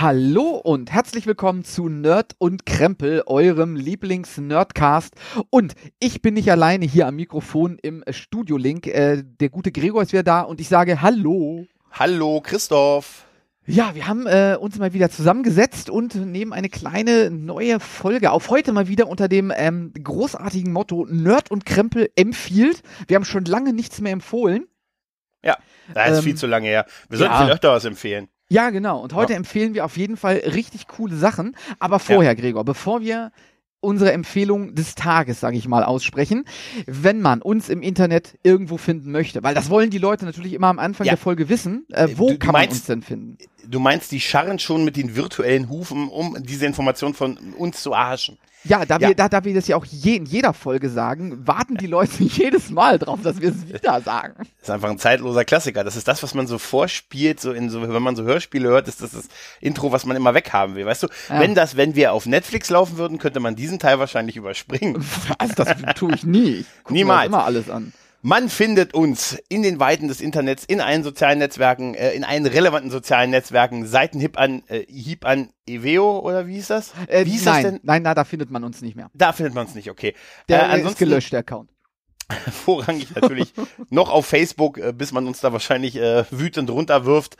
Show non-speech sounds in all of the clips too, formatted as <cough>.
Hallo und herzlich willkommen zu Nerd und Krempel, eurem Lieblings-Nerdcast. Und ich bin nicht alleine hier am Mikrofon im Studio-Link. Äh, der gute Gregor ist wieder da und ich sage Hallo. Hallo, Christoph. Ja, wir haben äh, uns mal wieder zusammengesetzt und nehmen eine kleine neue Folge auf. Heute mal wieder unter dem ähm, großartigen Motto Nerd und Krempel empfiehlt. Wir haben schon lange nichts mehr empfohlen. Ja, das ist Ähm, viel zu lange her. Wir sollten ja. viel öfter was empfehlen. Ja, genau. Und heute Ja. empfehlen wir auf jeden Fall richtig coole Sachen. Aber vorher, Gregor, bevor wir unsere Empfehlung des Tages, sage ich mal, aussprechen, wenn man uns im Internet irgendwo finden möchte, weil das wollen die Leute natürlich immer am Anfang Ja. der Folge wissen, äh, wo Du- du kann man meinst- uns denn finden? Du meinst, die scharren schon mit den virtuellen Hufen, um diese Information von uns zu erhaschen. Ja, da, Ja. Wir, da, da wir das ja auch je, in jeder Folge sagen, warten die Leute <laughs> jedes Mal drauf, dass wir es wieder sagen. Das ist einfach ein zeitloser Klassiker. Das ist das, was man so vorspielt, so in so, wenn man so Hörspiele hört, ist das das Intro, was man immer weghaben will. Weißt du, Ja. wenn das, wenn wir auf Netflix laufen würden, könnte man diesen Teil wahrscheinlich überspringen. <laughs> Also das tue ich nie. Ich guck mir immer alles an. Man findet uns in den Weiten des Internets, in allen sozialen Netzwerken, äh, in allen relevanten sozialen Netzwerken, Seiten hip an, äh, Hieb an Eveo oder wie hieß das? Äh, wie hieß nein, das denn? nein, na, da findet man uns nicht mehr. Da findet man es nicht, okay. Der äh, ist ansonsten gelöscht, der Account. <laughs> vorrangig natürlich <laughs> noch auf Facebook, äh, bis man uns da wahrscheinlich äh, wütend runterwirft,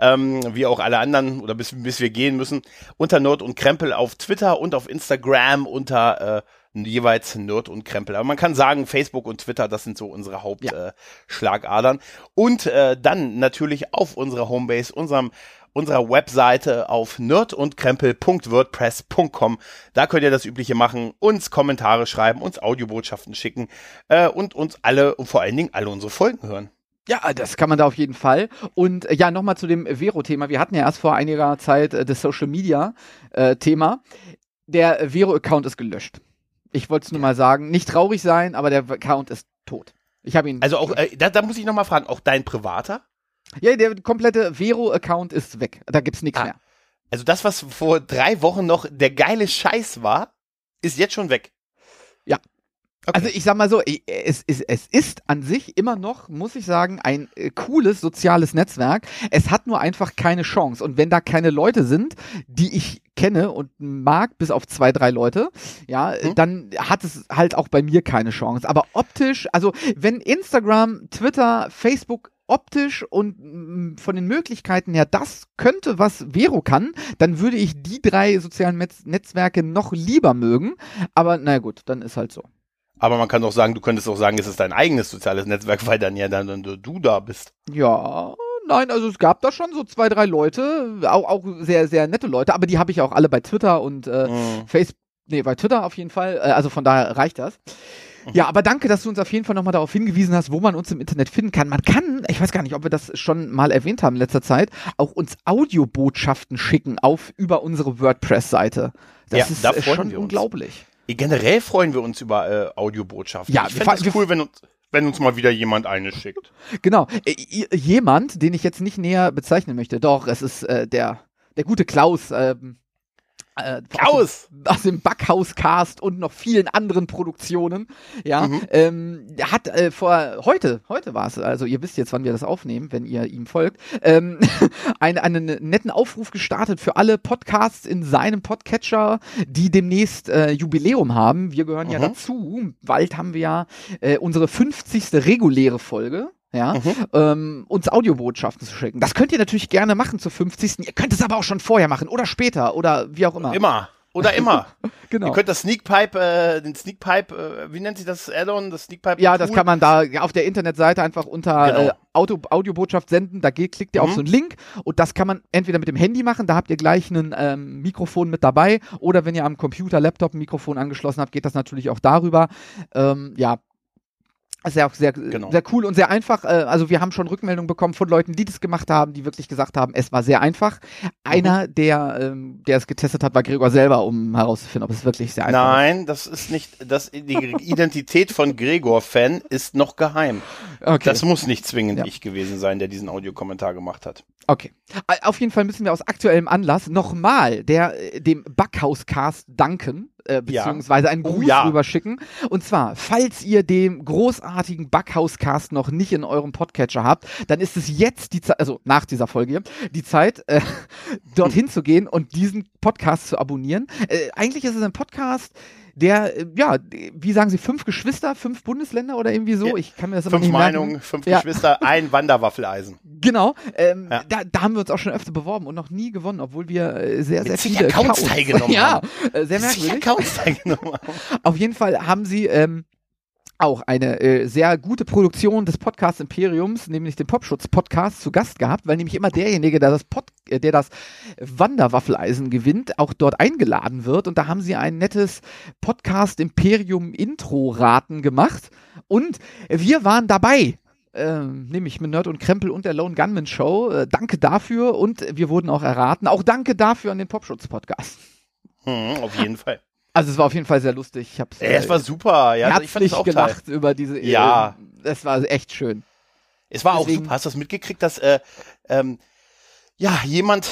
ähm, wie auch alle anderen oder bis, bis wir gehen müssen. Unter Nerd und Krempel auf Twitter und auf Instagram unter äh, jeweils Nerd und Krempel. Aber man kann sagen, Facebook und Twitter, das sind so unsere Hauptschlagadern. Äh, Schlagadern. und äh, dann natürlich auf unserer Homebase, unserem unserer Webseite auf nerdundkrempel.wordpress.com. Da könnt ihr das Übliche machen, uns Kommentare schreiben, uns Audiobotschaften schicken äh, und uns alle und vor allen Dingen alle unsere Folgen hören. Ja, das kann man da auf jeden Fall. Und äh, ja, nochmal zu dem Vero-Thema. Wir hatten ja erst vor einiger Zeit äh, das Social Media-Thema. der Vero-Account ist gelöscht. Ich wollte es nur mal sagen. Nicht traurig sein, aber der Account ist tot. Ich habe ihn. Also auch, äh, da, da muss ich nochmal fragen, auch dein privater? ja, der komplette Vero-Account ist weg. Da gibt's nichts Ah. mehr. Also das, was vor drei Wochen noch der geile Scheiß war, ist jetzt schon weg. Ja. Okay. Also ich sag mal so, es, es, es ist an sich immer noch, muss ich sagen, ein äh, cooles soziales Netzwerk. Es hat nur einfach keine Chance. Und wenn da keine Leute sind, die ich kenne und mag, bis auf zwei, drei Leute, ja, Hm. dann hat es halt auch bei mir keine Chance. Aber optisch, also wenn Instagram, Twitter, Facebook optisch und von den Möglichkeiten her das könnte, was Vero kann, dann würde ich die drei sozialen Metz Netzwerke noch lieber mögen. Aber naja gut, dann ist halt so. Aber man kann doch sagen, du könntest auch sagen, es ist dein eigenes soziales Netzwerk, weil dann ja dann, du da bist. Ja, nein, also es gab da schon so zwei, drei Leute, auch, auch sehr, sehr nette Leute, aber die habe ich auch alle bei Twitter und äh, Mhm. Facebook, nee, bei Twitter auf jeden Fall, äh, also von daher reicht das. Ja, aber danke, dass du uns auf jeden Fall nochmal darauf hingewiesen hast, wo man uns im Internet finden kann. Man kann, ich weiß gar nicht, ob wir das schon mal erwähnt haben in letzter Zeit, auch uns Audiobotschaften schicken auf über unsere WordPress-Seite. Das Ja, ist da schon unglaublich. Generell freuen wir uns über äh, Audiobotschaften. Ja, ich wir fände es cool, wenn uns, wenn uns mal wieder jemand eine schickt. Genau. Äh, jemand, den ich jetzt nicht näher bezeichnen möchte, doch, es ist äh, der, der gute Klaus. Ähm, äh, Klaus! Aus dem Backhauscast und noch vielen anderen Produktionen. Ja, Mhm. ähm, hat äh, vor heute, heute war es, also ihr wisst jetzt, wann wir das aufnehmen, wenn ihr ihm folgt, ähm, <laughs> einen, einen netten Aufruf gestartet für alle Podcasts in seinem Podcatcher, die demnächst äh, Jubiläum haben. Wir gehören ja Mhm. dazu. Bald haben wir ja äh, unsere 50. reguläre Folge. Ja, Mhm. ähm, uns Audiobotschaften zu schicken. Das könnt ihr natürlich gerne machen zur 50. Ihr könnt es aber auch schon vorher machen oder später oder wie auch immer. Immer. Oder immer. <laughs> Genau. Ihr könnt das Sneakpipe, äh, den Sneakpipe, äh, wie nennt sich das Add-on? Das Sneakpipe Ja, das kann man da auf der Internetseite einfach unter Genau. äh, Auto, Audiobotschaft senden. Da geht, klickt ihr auf Mhm. so einen Link und das kann man entweder mit dem Handy machen, da habt ihr gleich ein ähm, Mikrofon mit dabei oder wenn ihr am Computer, Laptop ein Mikrofon angeschlossen habt, geht das natürlich auch darüber. Ähm, ja. Das ist ja auch sehr, Genau. sehr cool und sehr einfach. Äh, Also wir haben schon Rückmeldungen bekommen von Leuten, die das gemacht haben, die wirklich gesagt haben, es war sehr einfach. Einer, Mhm. der, ähm, der es getestet hat, war Gregor selber, um herauszufinden, ob es wirklich sehr einfach Nein, das ist nicht, das, die Identität von Gregor-Fan ist noch geheim. ist. Okay. Das muss nicht zwingend Ja. ich gewesen sein, der diesen Audiokommentar gemacht hat. Okay. Äh, Auf jeden Fall müssen wir aus aktuellem Anlass nochmal der, äh, dem Backhauscast danken, äh, beziehungsweise einen Oh, Gruß ja. rüberschicken. Und zwar, falls ihr dem großartigen Backhauscast noch nicht in eurem Podcatcher habt, dann ist es jetzt die Zeit, also nach dieser Folge hier, die Zeit, äh, dorthin zu gehen und diesen Podcast zu abonnieren. Äh, eigentlich ist es ein Podcast, der, äh, ja, wie sagen Sie, fünf Geschwister, fünf Bundesländer oder irgendwie so? Ja. Ich kann mir das immer Fünf nicht merken. Meinungen, fünf Ja. Geschwister, ein <laughs> Wanderwaffeleisen. Genau, ähm, Ja. da, da haben wir uns auch schon öfter beworben und noch nie gewonnen, obwohl wir äh, sehr, sehr Mit viele Accounts teilgenommen <laughs> ja, haben. äh, sehr merkwürdig. Accounts teilgenommen haben. Auf jeden Fall haben sie ähm, auch eine äh, sehr gute Produktion des Podcast Imperiums, nämlich den Popschutz Podcast zu Gast gehabt, weil nämlich immer derjenige, der das Pod, äh, der das Wanderwaffeleisen gewinnt, auch dort eingeladen wird und da haben sie ein nettes Podcast Imperium Intro Raten gemacht und wir waren dabei. Ähm, nämlich mit Nerd und Krempel und der Lone Gunman Show. Äh, danke dafür und wir wurden auch erraten. Auch danke dafür an den Popschutz Podcast. Hm, auf jeden Fall. Also es war auf jeden Fall sehr lustig. Ich hab's, Ey, es war super. Ja, also ich fand herzlich es auch gelacht toll. über diese. Ja. Äh, es war echt schön. Es war auch Deswegen- super. Hast du das mitgekriegt, dass äh, ähm, ja jemand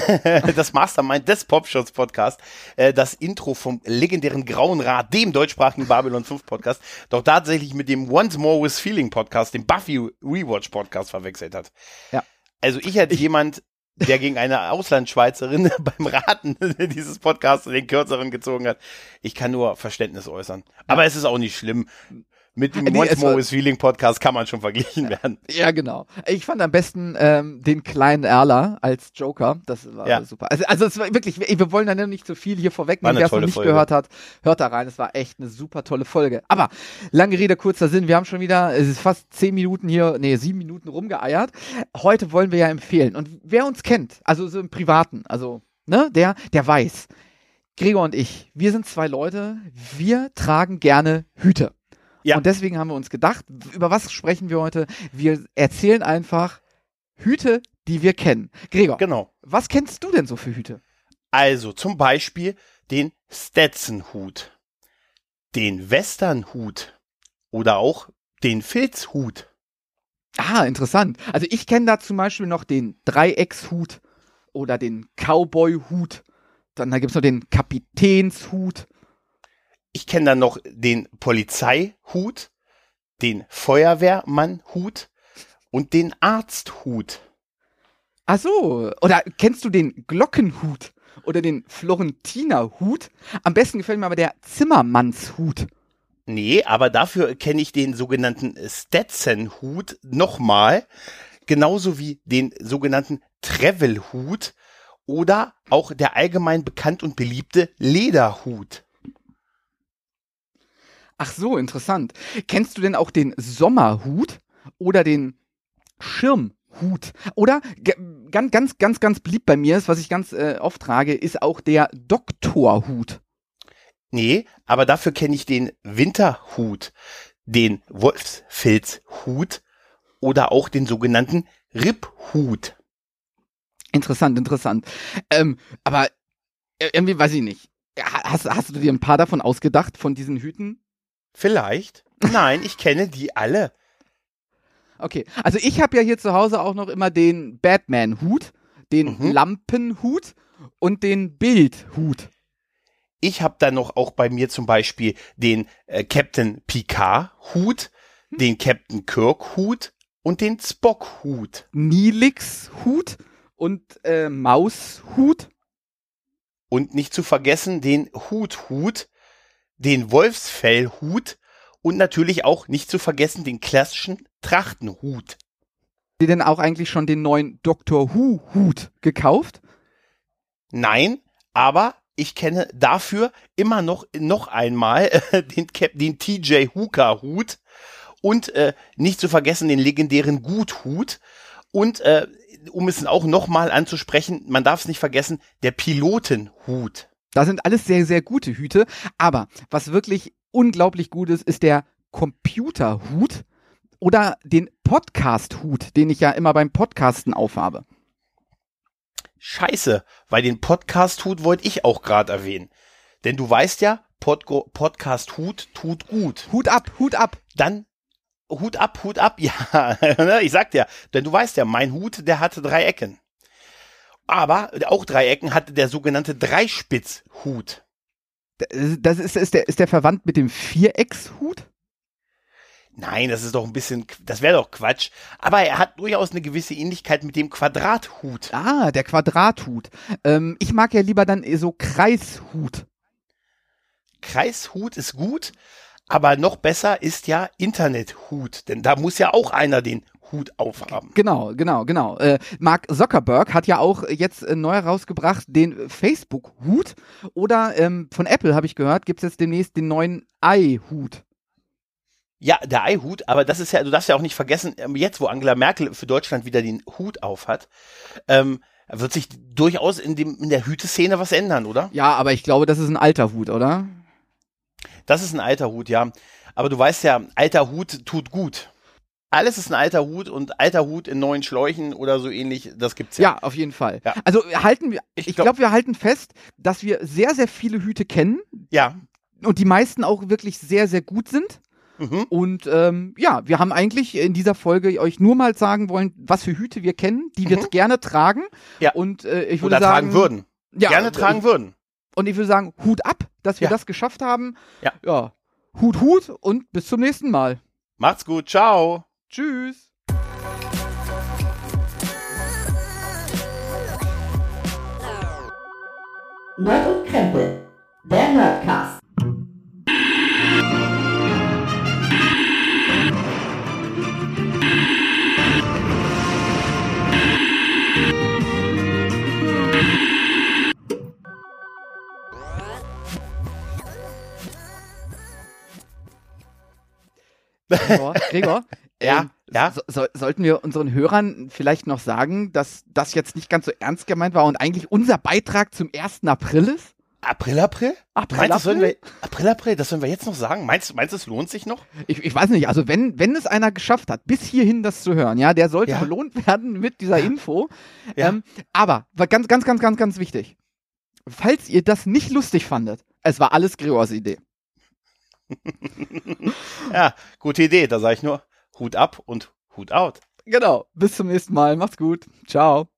<laughs> das Mastermind des Popschutz Podcast äh, das Intro vom legendären Grauen Rat, dem deutschsprachigen Babylon 5 Podcast, doch tatsächlich mit dem Once More with Feeling Podcast, dem Buffy Rewatch Podcast verwechselt hat. Ja. Also ich als jemand, der gegen eine Auslandschweizerin <laughs> beim Raten dieses Podcasts den kürzeren gezogen hat, ich kann nur Verständnis äußern. Aber es ist auch nicht schlimm. Mit dem <laughs> Nee, Once More with Feeling Podcast kann man schon verglichen werden. Ja, genau. Ich fand am besten ähm, den kleinen Erler als Joker. Das war Ja. super. Also, also es war wirklich, wir wollen da nicht zu viel hier vorwegnehmen. Wer es noch nicht Folge. gehört hat, hört da rein. Es war echt eine super tolle Folge. Aber lange Rede, kurzer Sinn. Wir haben schon wieder, es ist fast zehn Minuten hier, nee, sieben Minuten rumgeeiert. Heute wollen wir ja empfehlen. Und wer uns kennt, also so im Privaten, also, ne, der, der weiß. Gregor und ich, wir sind zwei Leute, wir tragen gerne Hüte. Ja. Und deswegen haben wir uns gedacht, über was sprechen wir heute? Wir erzählen einfach Hüte, die wir kennen. Gregor, Genau. was kennst du denn so für Hüte? Also zum Beispiel den Stetson-Hut, den Western-Hut oder auch den Filzhut. Ah, interessant. Also ich kenne da zum Beispiel noch den Dreieckshut oder den Cowboy-Hut. Dann da gibt's noch den Kapitänshut. Ich kenne dann noch den Polizeihut, den Feuerwehrmannhut und den Arzthut. Ach so. Oder kennst du den Glockenhut oder den Florentinerhut? Am besten gefällt mir aber der Zimmermannshut. Nee, aber dafür kenne ich den sogenannten Stetson-Hut nochmal, genauso wie den sogenannten Travel-Hut oder auch der allgemein bekannt und beliebte Lederhut. Ach so, interessant. Kennst du denn auch den Sommerhut oder den Schirmhut? Oder ganz, ganz, ganz, ganz beliebt bei mir ist, was ich ganz äh, oft trage, ist auch der Doktorhut. Nee, aber dafür kenne ich den Winterhut, den Wolfsfilzhut oder auch den sogenannten Ripphut. Interessant, interessant. Ähm, aber äh, irgendwie weiß ich nicht. Ha- Hast, hast du dir ein paar davon ausgedacht, von diesen Hüten? Vielleicht? Nein, ich kenne die alle. Okay, also ich habe ja hier zu Hause auch noch immer den Batman-Hut, den Mhm. Lampenhut und den Bildhut. Ich habe dann noch auch bei mir zum Beispiel den äh, Captain Picard Hut, den Captain Kirk Hut und den Spock Hut. Nilix-Hut und äh, Maushut. Und nicht zu vergessen den Hut Hut, den Wolfsfellhut und natürlich auch nicht zu vergessen den klassischen Trachtenhut. Habt ihr denn auch eigentlich schon den neuen Doctor Who-Hut gekauft? Nein, aber ich kenne dafür immer noch noch einmal äh, den, Cap, den TJ Hooker Hut und äh, nicht zu vergessen den legendären Guthut und äh, um es auch noch mal anzusprechen, man darf es nicht vergessen, der Pilotenhut. Da sind alles sehr, sehr gute Hüte. Aber was wirklich unglaublich gut ist, ist der Computerhut oder den Podcast-Hut, den ich ja immer beim Podcasten aufhabe? Scheiße, weil den Podcast-Hut wollte ich auch gerade erwähnen. Denn du weißt ja, Podgo Podcast-Hut tut gut. Hut ab, Hut ab. Dann Hut ab, Hut ab, <laughs> ja, ne, ich sag dir, denn du weißt ja, mein Hut, der hatte drei Ecken. Aber auch drei Ecken hatte der sogenannte Dreispitzhut. Das ist, ist, der, ist der verwandt mit dem Viereckshut? Nein, das ist doch ein bisschen, das wäre doch Quatsch. Aber er hat durchaus eine gewisse Ähnlichkeit mit dem Quadrathut. Ah, der Quadrathut. Ähm, ich mag ja lieber dann so Kreishut. Kreishut ist gut, aber noch besser ist ja Internethut, denn da muss ja auch einer den Hut aufhaben. Genau, genau, genau. Äh, Mark Zuckerberg hat ja auch jetzt äh, neu herausgebracht den Facebook-Hut. Oder ähm, von Apple habe ich gehört, gibt es jetzt demnächst den neuen i-Hut. Ja, der Eihut, aber das ist ja, du darfst ja auch nicht vergessen, ähm, jetzt, wo Angela Merkel für Deutschland wieder den Hut auf hat, ähm, wird sich durchaus in, dem, in der Hüteszene was ändern, oder? Ja, aber ich glaube, das ist ein alter Hut, oder? Das ist ein alter Hut, ja. Aber du weißt ja, alter Hut tut gut. Alles ist ein alter Hut und alter Hut in neuen Schläuchen oder so ähnlich, das gibt's ja. Ja, auf jeden Fall. Ja. Also halten wir, ich, ich glaube, glaub, wir halten fest, dass wir sehr, sehr viele Hüte kennen. Ja. Und die meisten auch wirklich sehr, sehr gut sind. Mhm. Und ähm, ja, wir haben eigentlich in dieser Folge euch nur mal sagen wollen, was für Hüte wir kennen, die wir mhm. gerne tragen. Ja. Und äh, ich würde Oder sagen, tragen würden. Ja, gerne tragen ich, würden. Und ich würde sagen, Hut ab, dass wir Ja. das geschafft haben. Ja. ja. Hut, Hut und bis zum nächsten Mal. Macht's gut, ciao. Tschüss. Nerd und Krempel. Der Nerdcast. Gregor, <laughs> Gregor Ja, ähm, ja. So, so, sollten wir unseren Hörern vielleicht noch sagen, dass das jetzt nicht ganz so ernst gemeint war und eigentlich unser Beitrag zum 1. April ist? April, April? April, Meinst April? wir, April, April, das sollen wir jetzt noch sagen? Meinst du, meinst du, es lohnt sich noch? Ich, ich weiß nicht, also wenn, wenn es einer geschafft hat, bis hierhin das zu hören, ja, der sollte Ja. belohnt werden mit dieser Info. Ja. Ähm, aber, ganz, ganz, ganz, ganz, ganz wichtig. Falls ihr das nicht lustig fandet, es war alles Gregors Idee. <laughs> Ja, gute Idee. Da sage ich nur Hut ab und Hut out. Genau. Bis zum nächsten Mal. Macht's gut. Ciao.